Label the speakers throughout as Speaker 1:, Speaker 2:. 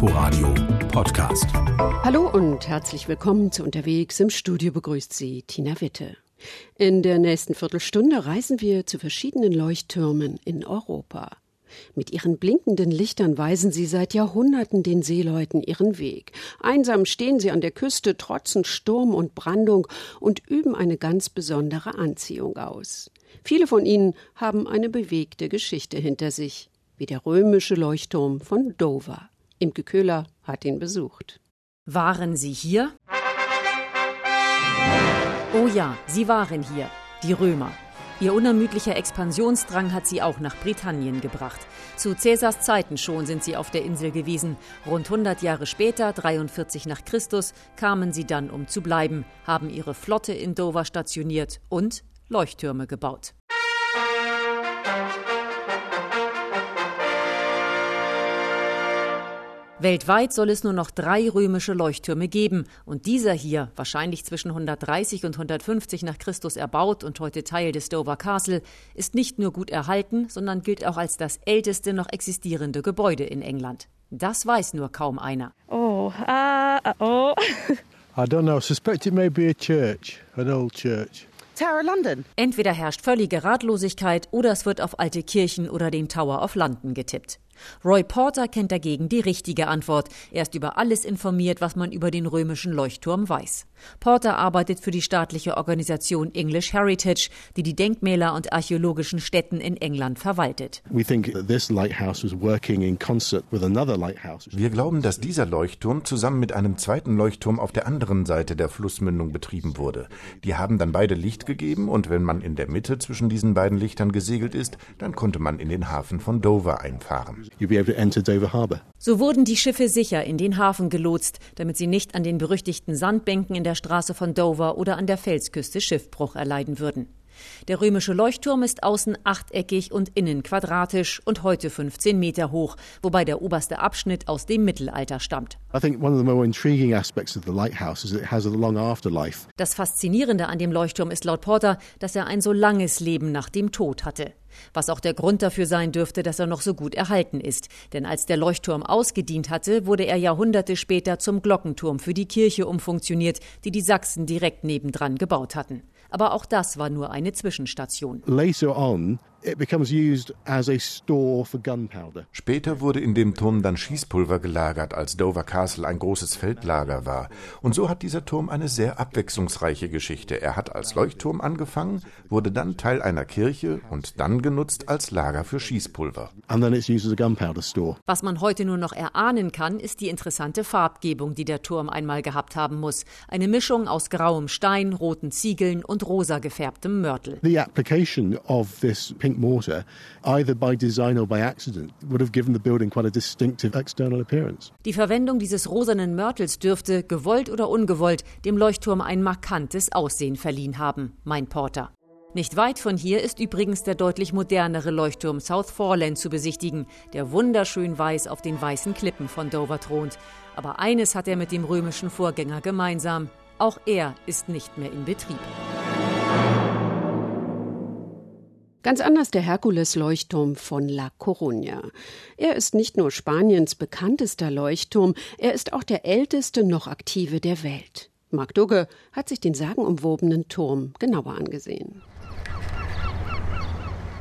Speaker 1: Inforadio Podcast.
Speaker 2: Hallo und herzlich willkommen zu Unterwegs. Im Studio begrüßt Sie Tina Witte. In der nächsten Viertelstunde reisen wir zu verschiedenen Leuchttürmen in Europa. Mit ihren blinkenden Lichtern weisen sie seit Jahrhunderten den Seeleuten ihren Weg. Einsam stehen sie an der Küste, trotzen Sturm und Brandung und üben eine ganz besondere Anziehung aus. Viele von ihnen haben eine bewegte Geschichte hinter sich, wie der römische Leuchtturm von Dover. Imke Köhler hat ihn besucht.
Speaker 3: Waren Sie hier? Oh ja, sie waren hier, die Römer. Ihr unermüdlicher Expansionsdrang hat sie auch nach Britannien gebracht. Zu Cäsars Zeiten schon sind sie auf der Insel gewesen. Rund 100 Jahre später, 43 nach Christus, kamen sie dann, um zu bleiben, haben ihre Flotte in Dover stationiert und Leuchttürme gebaut. Weltweit soll es nur noch drei römische Leuchttürme geben und dieser hier, wahrscheinlich zwischen 130 und 150 nach Christus erbaut und heute Teil des Dover Castle, ist nicht nur gut erhalten, sondern gilt auch als das älteste noch existierende Gebäude in England. Das weiß nur kaum einer.
Speaker 4: Oh, uh, oh.
Speaker 5: I don't know. I suspect it may be a church, an old church.
Speaker 4: Tower London.
Speaker 3: Entweder herrscht völlige Ratlosigkeit oder es wird auf alte Kirchen oder den Tower of London getippt. Roy Porter kennt dagegen die richtige Antwort. Er ist über alles informiert, was man über den römischen Leuchtturm weiß. Porter arbeitet für die staatliche Organisation English Heritage, die die Denkmäler und archäologischen Stätten in England verwaltet.
Speaker 6: Wir glauben, dass dieser Leuchtturm zusammen mit einem zweiten Leuchtturm auf der anderen Seite der Flussmündung betrieben wurde. Die haben dann beide Licht gegeben und wenn man in der Mitte zwischen diesen beiden Lichtern gesegelt ist, dann konnte man in den Hafen von Dover einfahren.
Speaker 3: So wurden die Schiffe sicher in den Hafen gelotst, damit sie nicht an den berüchtigten Sandbänken in der Straße von Dover oder an der Felsküste Schiffbruch erleiden würden. Der römische Leuchtturm ist außen achteckig und innen quadratisch und heute 15 Meter hoch, wobei der oberste Abschnitt aus dem Mittelalter stammt. Das Faszinierende an dem Leuchtturm ist laut Porter, dass er ein so langes Leben nach dem Tod hatte. Was auch der Grund dafür sein dürfte, dass er noch so gut erhalten ist. Denn als der Leuchtturm ausgedient hatte, wurde er Jahrhunderte später zum Glockenturm für die Kirche umfunktioniert, die die Sachsen direkt nebendran gebaut hatten. Aber auch das war nur eine Zwischenstation.
Speaker 5: Later on,
Speaker 6: Später wurde in dem Turm dann Schießpulver gelagert, als Dover Castle ein großes Feldlager war. Und so hat dieser Turm eine sehr abwechslungsreiche Geschichte. Er hat als Leuchtturm angefangen, wurde dann Teil einer Kirche und dann genutzt als Lager für Schießpulver.
Speaker 3: Was man heute nur noch erahnen kann, ist die interessante Farbgebung, die der Turm einmal gehabt haben muss. Eine Mischung aus grauem Stein, roten Ziegeln und rosa gefärbtem Mörtel.
Speaker 5: The application of this pink mortar, either by design or by accident, would have given the building quite a distinctive external appearance.
Speaker 3: Die Verwendung dieses rosanen Mörtels dürfte, gewollt oder ungewollt, dem Leuchtturm ein markantes Aussehen verliehen haben, meint Porter. Nicht weit von hier ist übrigens der deutlich modernere Leuchtturm South Foreland zu besichtigen, der wunderschön weiß auf den weißen Klippen von Dover thront. Aber eines hat er mit dem römischen Vorgänger gemeinsam. Auch er ist nicht mehr in Betrieb.
Speaker 2: Ganz anders der Herkules-Leuchtturm von La Coruña. Er ist nicht nur Spaniens bekanntester Leuchtturm, er ist auch der älteste noch aktive der Welt. Mark Dugge hat sich den sagenumwobenen Turm genauer angesehen.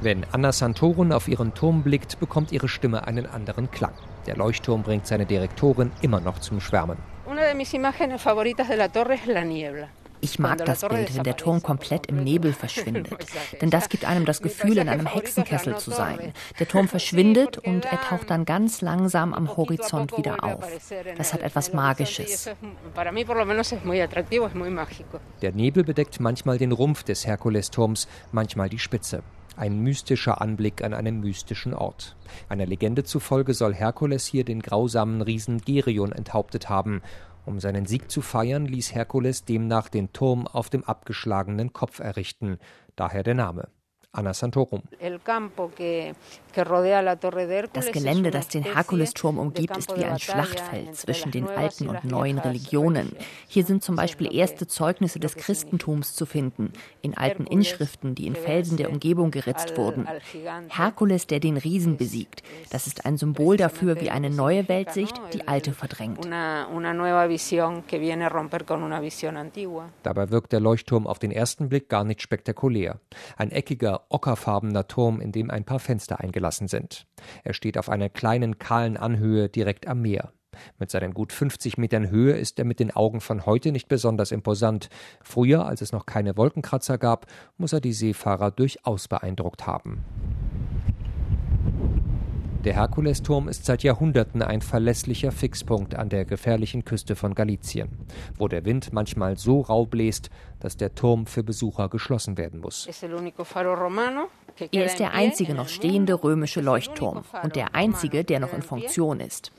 Speaker 7: Wenn Anna Santorum auf ihren Turm blickt, bekommt ihre Stimme einen anderen Klang. Der Leuchtturm bringt seine Direktorin immer noch zum Schwärmen.
Speaker 8: Una de mis imágenes favoritas de la torre es la niebla.
Speaker 9: Ich mag das Bild, wenn der Turm komplett im Nebel verschwindet. Denn das gibt einem das Gefühl, in einem Hexenkessel zu sein. Der Turm verschwindet und er taucht dann ganz langsam am Horizont wieder auf. Das hat etwas Magisches.
Speaker 7: Der Nebel bedeckt manchmal den Rumpf des Herkulesturms, manchmal die Spitze. Ein mystischer Anblick an einem mystischen Ort. Einer Legende zufolge soll Herkules hier den grausamen Riesen Gerion enthauptet haben um seinen Sieg zu feiern, ließ Herkules demnach den Turm auf dem abgeschlagenen Kopf errichten, daher der Name. Anna Santorum.
Speaker 9: Das Gelände, das den Herkulesturm umgibt, ist wie ein Schlachtfeld zwischen den alten und neuen Religionen. Hier sind zum Beispiel erste Zeugnisse des Christentums zu finden, in alten Inschriften, die in Felsen der Umgebung geritzt wurden. Herkules, der den Riesen besiegt, das ist ein Symbol dafür, wie eine neue Weltsicht die alte verdrängt.
Speaker 7: Dabei wirkt der Leuchtturm auf den ersten Blick gar nicht spektakulär. Ein eckiger, ockerfarbener Turm, in dem ein paar Fenster eingelassen sind. Er steht auf einer kleinen, kahlen Anhöhe direkt am Meer. Mit seinen gut 50 Metern Höhe ist er mit den Augen von heute nicht besonders imposant. Früher, als es noch keine Wolkenkratzer gab, muss er die Seefahrer durchaus beeindruckt haben. Der Herkulesturm ist seit Jahrhunderten ein verlässlicher Fixpunkt an der gefährlichen Küste von Galizien, wo der Wind manchmal so rau bläst, dass der Turm für Besucher geschlossen werden muss.
Speaker 9: Er ist der einzige noch stehende römische Leuchtturm und der einzige, der noch in Funktion ist.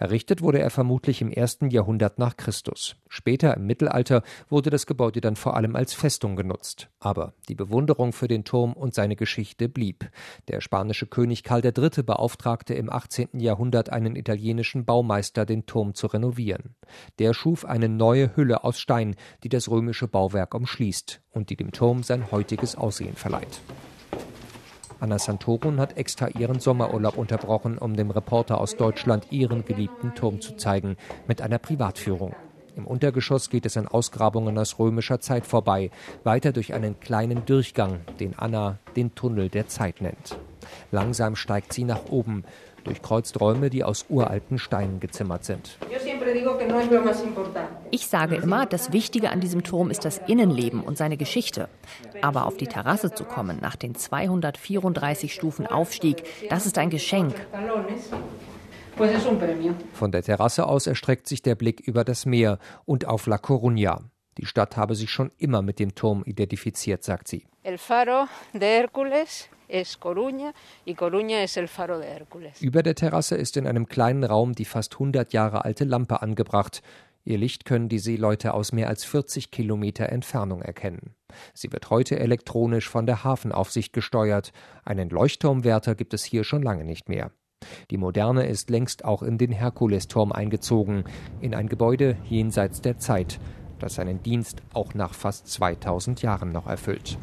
Speaker 7: Errichtet wurde er vermutlich im ersten Jahrhundert nach Christus. Später im Mittelalter wurde das Gebäude dann vor allem als Festung genutzt. Aber die Bewunderung für den Turm und seine Geschichte blieb. Der spanische König Karl III. beauftragte im 18. Jahrhundert einen italienischen Baumeister, den Turm zu renovieren. Der schuf eine neue Hülle aus Stein, die das römische Bauwerk umschließt und die dem Turm sein heutiges Aussehen verleiht. Anna Santorum hat extra ihren Sommerurlaub unterbrochen, um dem Reporter aus Deutschland ihren geliebten Turm zu zeigen, mit einer Privatführung. Im Untergeschoss geht es an Ausgrabungen aus römischer Zeit vorbei, weiter durch einen kleinen Durchgang, den Anna den Tunnel der Zeit nennt. Langsam steigt sie nach oben, durchkreuzt Räume, die aus uralten Steinen gezimmert sind.
Speaker 9: Ich sage immer, das Wichtige an diesem Turm ist das Innenleben und seine Geschichte. Aber auf die Terrasse zu kommen nach den 234 Stufen Aufstieg, das ist ein Geschenk.
Speaker 7: Von der Terrasse aus erstreckt sich der Blick über das Meer und auf La Coruña. Die Stadt habe sich schon immer mit dem Turm identifiziert, sagt sie. El faro de Hércules über der Terrasse ist in einem kleinen Raum die fast 100 Jahre alte Lampe angebracht. Ihr Licht können die Seeleute aus mehr als 40 Kilometer Entfernung erkennen. Sie wird heute elektronisch von der Hafenaufsicht gesteuert. Einen Leuchtturmwärter gibt es hier schon lange nicht mehr. Die Moderne ist längst auch in den Herkulesturm eingezogen, in ein Gebäude jenseits der Zeit, das seinen Dienst auch nach fast 2000 Jahren noch erfüllt.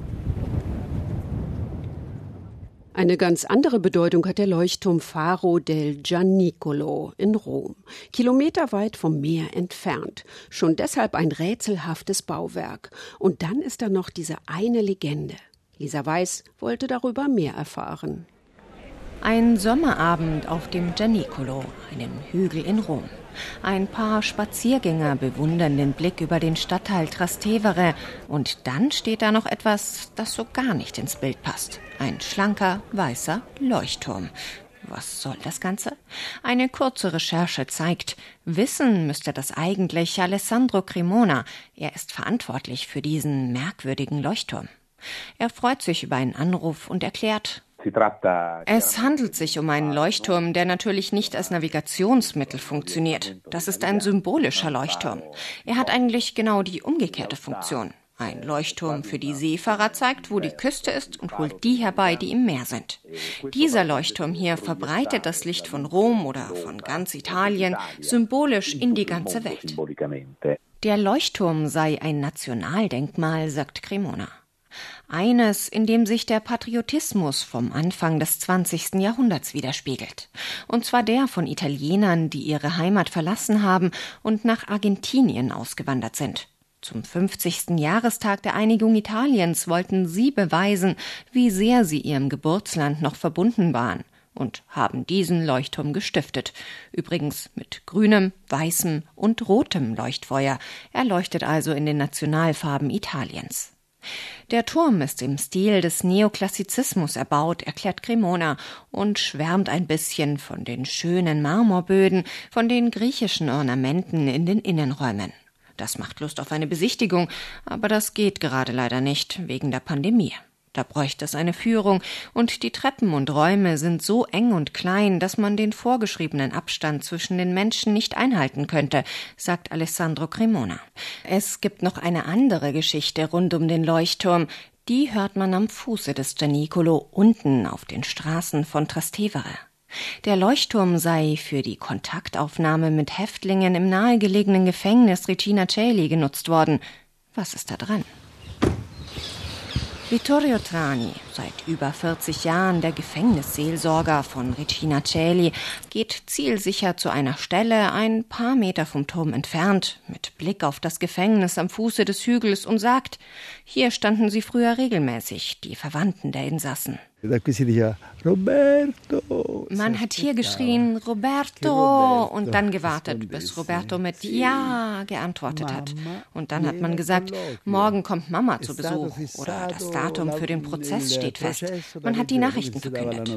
Speaker 2: Eine ganz andere Bedeutung hat der Leuchtturm Faro del Gianicolo in Rom, kilometerweit vom Meer entfernt. Schon deshalb ein rätselhaftes Bauwerk. Und dann ist da noch diese eine Legende. Lisa Weiß wollte darüber mehr erfahren.
Speaker 10: Ein Sommerabend auf dem Gianicolo, einem Hügel in Rom. Ein paar Spaziergänger bewundern den Blick über den Stadtteil Trastevere und dann steht da noch etwas, das so gar nicht ins Bild passt. Ein schlanker, weißer Leuchtturm. Was soll das Ganze? Eine kurze Recherche zeigt, wissen müsste das eigentlich Alessandro Cremona. Er ist verantwortlich für diesen merkwürdigen Leuchtturm. Er freut sich über einen Anruf und erklärt, es handelt sich um einen Leuchtturm, der natürlich nicht als Navigationsmittel funktioniert. Das ist ein symbolischer Leuchtturm. Er hat eigentlich genau die umgekehrte Funktion. Ein Leuchtturm für die Seefahrer zeigt, wo die Küste ist und holt die herbei, die im Meer sind. Dieser Leuchtturm hier verbreitet das Licht von Rom oder von ganz Italien symbolisch in die ganze Welt. Der Leuchtturm sei ein Nationaldenkmal, sagt Cremona. Eines, in dem sich der Patriotismus vom Anfang des 20. Jahrhunderts widerspiegelt. Und zwar der von Italienern, die ihre Heimat verlassen haben und nach Argentinien ausgewandert sind. Zum 50. Jahrestag der Einigung Italiens wollten sie beweisen, wie sehr sie ihrem Geburtsland noch verbunden waren und haben diesen Leuchtturm gestiftet. Übrigens mit grünem, weißem und rotem Leuchtfeuer. Er leuchtet also in den Nationalfarben Italiens. Der Turm ist im Stil des Neoklassizismus erbaut, erklärt Cremona und schwärmt ein bisschen von den schönen Marmorböden, von den griechischen Ornamenten in den Innenräumen. Das macht Lust auf eine Besichtigung, aber das geht gerade leider nicht wegen der Pandemie. Da bräuchte es eine Führung, und die Treppen und Räume sind so eng und klein, dass man den vorgeschriebenen Abstand zwischen den Menschen nicht einhalten könnte, sagt Alessandro Cremona. Es gibt noch eine andere Geschichte rund um den Leuchtturm. Die hört man am Fuße des Gianicolo unten auf den Straßen von Trastevere. Der Leuchtturm sei für die Kontaktaufnahme mit Häftlingen im nahegelegenen Gefängnis Regina Celi genutzt worden. Was ist da dran? Vittorio Trani, seit über 40 Jahren der Gefängnisseelsorger von Regina Celi, geht zielsicher zu einer Stelle ein paar Meter vom Turm entfernt, mit Blick auf das Gefängnis am Fuße des Hügels und sagt, hier standen sie früher regelmäßig, die Verwandten der Insassen. Man hat hier geschrien, Roberto, und dann gewartet, bis Roberto mit Ja geantwortet hat. Und dann hat man gesagt, morgen kommt Mama zu Besuch. oder das Datum für den Prozess steht fest. Man hat die Nachrichten verkündet.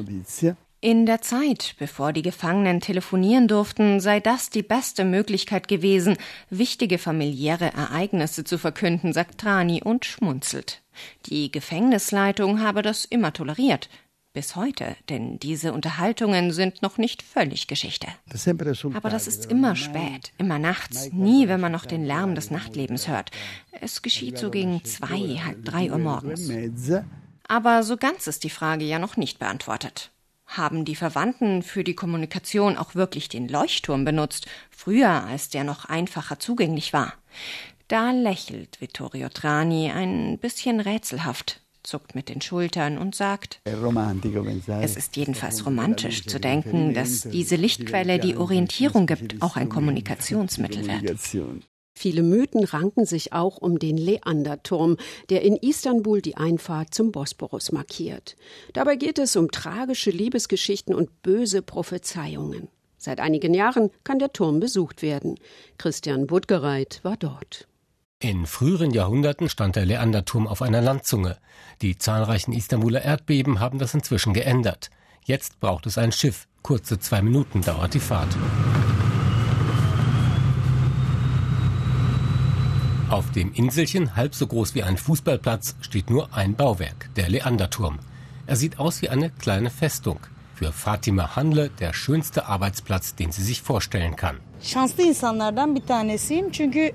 Speaker 10: In der Zeit, bevor die Gefangenen telefonieren durften, sei das die beste Möglichkeit gewesen, wichtige familiäre Ereignisse zu verkünden, sagt Trani und schmunzelt. Die Gefängnisleitung habe das immer toleriert. Bis heute, denn diese Unterhaltungen sind noch nicht völlig Geschichte. Aber das ist immer spät, immer nachts, nie, wenn man noch den Lärm des Nachtlebens hört. Es geschieht so gegen zwei, halb drei Uhr morgens. Aber so ganz ist die Frage ja noch nicht beantwortet. Haben die Verwandten für die Kommunikation auch wirklich den Leuchtturm benutzt, früher als der noch einfacher zugänglich war? Da lächelt Vittorio Trani ein bisschen rätselhaft, zuckt mit den Schultern und sagt, es ist jedenfalls romantisch zu denken, dass diese Lichtquelle, die Orientierung gibt, auch ein Kommunikationsmittel wird.
Speaker 2: Viele Mythen ranken sich auch um den Leanderturm, der in Istanbul die Einfahrt zum Bosporus markiert. Dabei geht es um tragische Liebesgeschichten und böse Prophezeiungen. Seit einigen Jahren kann der Turm besucht werden. Christian Budgereit war dort.
Speaker 11: In früheren Jahrhunderten stand der Leanderturm auf einer Landzunge. Die zahlreichen Istanbuler Erdbeben haben das inzwischen geändert. Jetzt braucht es ein Schiff. Kurze zwei Minuten dauert die Fahrt. Auf dem Inselchen, halb so groß wie ein Fußballplatz, steht nur ein Bauwerk, der Leanderturm. Er sieht aus wie eine kleine Festung. Für Fatima Handle der schönste Arbeitsplatz, den sie sich vorstellen kann.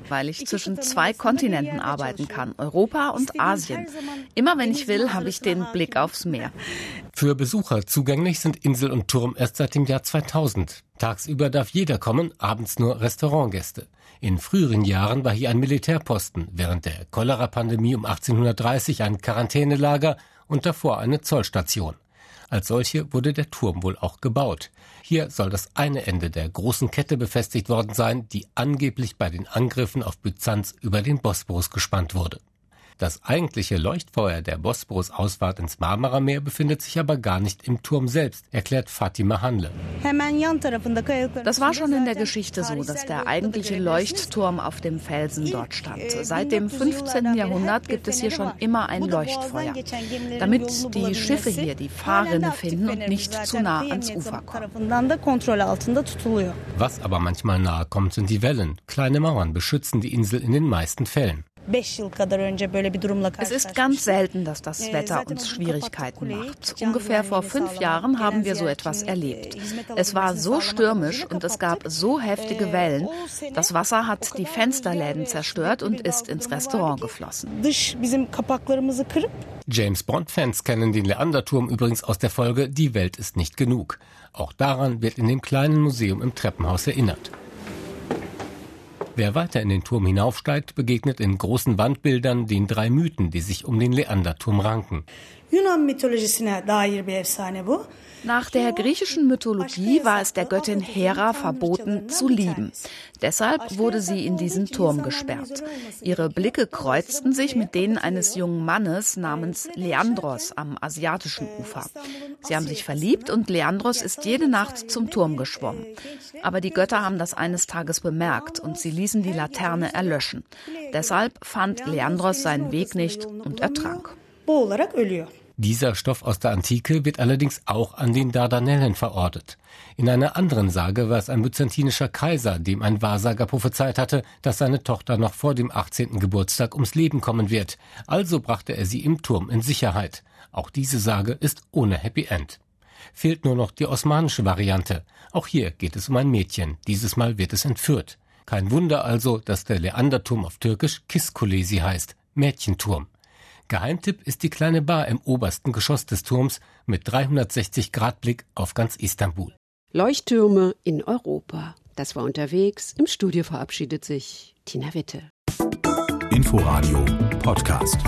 Speaker 12: Weil ich zwischen zwei Kontinenten arbeiten kann, Europa und Asien. Immer wenn ich will, habe ich den Blick aufs Meer.
Speaker 11: Für Besucher zugänglich sind Insel und Turm erst seit dem Jahr 2000. Tagsüber darf jeder kommen, abends nur Restaurantgäste. In früheren Jahren war hier ein Militärposten, während der Cholera-Pandemie um 1830 ein Quarantänelager und davor eine Zollstation. Als solche wurde der Turm wohl auch gebaut. Hier soll das eine Ende der großen Kette befestigt worden sein, die angeblich bei den Angriffen auf Byzanz über den Bosporus gespannt wurde. Das eigentliche Leuchtfeuer der Bosporus-Ausfahrt ins Marmarameer befindet sich aber gar nicht im Turm selbst, erklärt Fatima Handle.
Speaker 12: Das war schon in der Geschichte so, dass der eigentliche Leuchtturm auf dem Felsen dort stand. Seit dem 15. Jahrhundert gibt es hier schon immer ein Leuchtfeuer, damit die Schiffe hier die Fahrrinne finden und nicht zu nah ans Ufer kommen.
Speaker 11: Was aber manchmal nahe kommt, sind die Wellen. Kleine Mauern beschützen die Insel in den meisten Fällen.
Speaker 12: Es ist ganz selten, dass das Wetter uns Schwierigkeiten macht. Ungefähr vor fünf Jahren haben wir so etwas erlebt. Es war so stürmisch und es gab so heftige Wellen. Das Wasser hat die Fensterläden zerstört und ist ins Restaurant geflossen.
Speaker 11: James Bond-Fans kennen den Leanderturm übrigens aus der Folge Die Welt ist nicht genug. Auch daran wird in dem kleinen Museum im Treppenhaus erinnert. Wer weiter in den Turm hinaufsteigt, begegnet in großen Wandbildern den drei Mythen, die sich um den Leanderturm ranken.
Speaker 12: Nach der griechischen Mythologie war es der Göttin Hera verboten zu lieben. Deshalb wurde sie in diesen Turm gesperrt. Ihre Blicke kreuzten sich mit denen eines jungen Mannes namens Leandros am asiatischen Ufer. Sie haben sich verliebt und Leandros ist jede Nacht zum Turm geschwommen. Aber die Götter haben das eines Tages bemerkt und sie ließen die Laterne erlöschen. Deshalb fand Leandros seinen Weg nicht und ertrank.
Speaker 11: Dieser Stoff aus der Antike wird allerdings auch an den Dardanellen verortet. In einer anderen Sage war es ein byzantinischer Kaiser, dem ein Wahrsager prophezeit hatte, dass seine Tochter noch vor dem 18. Geburtstag ums Leben kommen wird. Also brachte er sie im Turm in Sicherheit. Auch diese Sage ist ohne Happy End. Fehlt nur noch die osmanische Variante. Auch hier geht es um ein Mädchen. Dieses Mal wird es entführt. Kein Wunder also, dass der Leanderturm auf Türkisch Kiskulesi heißt, Mädchenturm. Geheimtipp ist die kleine Bar im obersten Geschoss des Turms mit 360 Grad Blick auf ganz Istanbul.
Speaker 2: Leuchttürme in Europa. Das war unterwegs. Im Studio verabschiedet sich Tina Witte.
Speaker 1: Inforadio Podcast.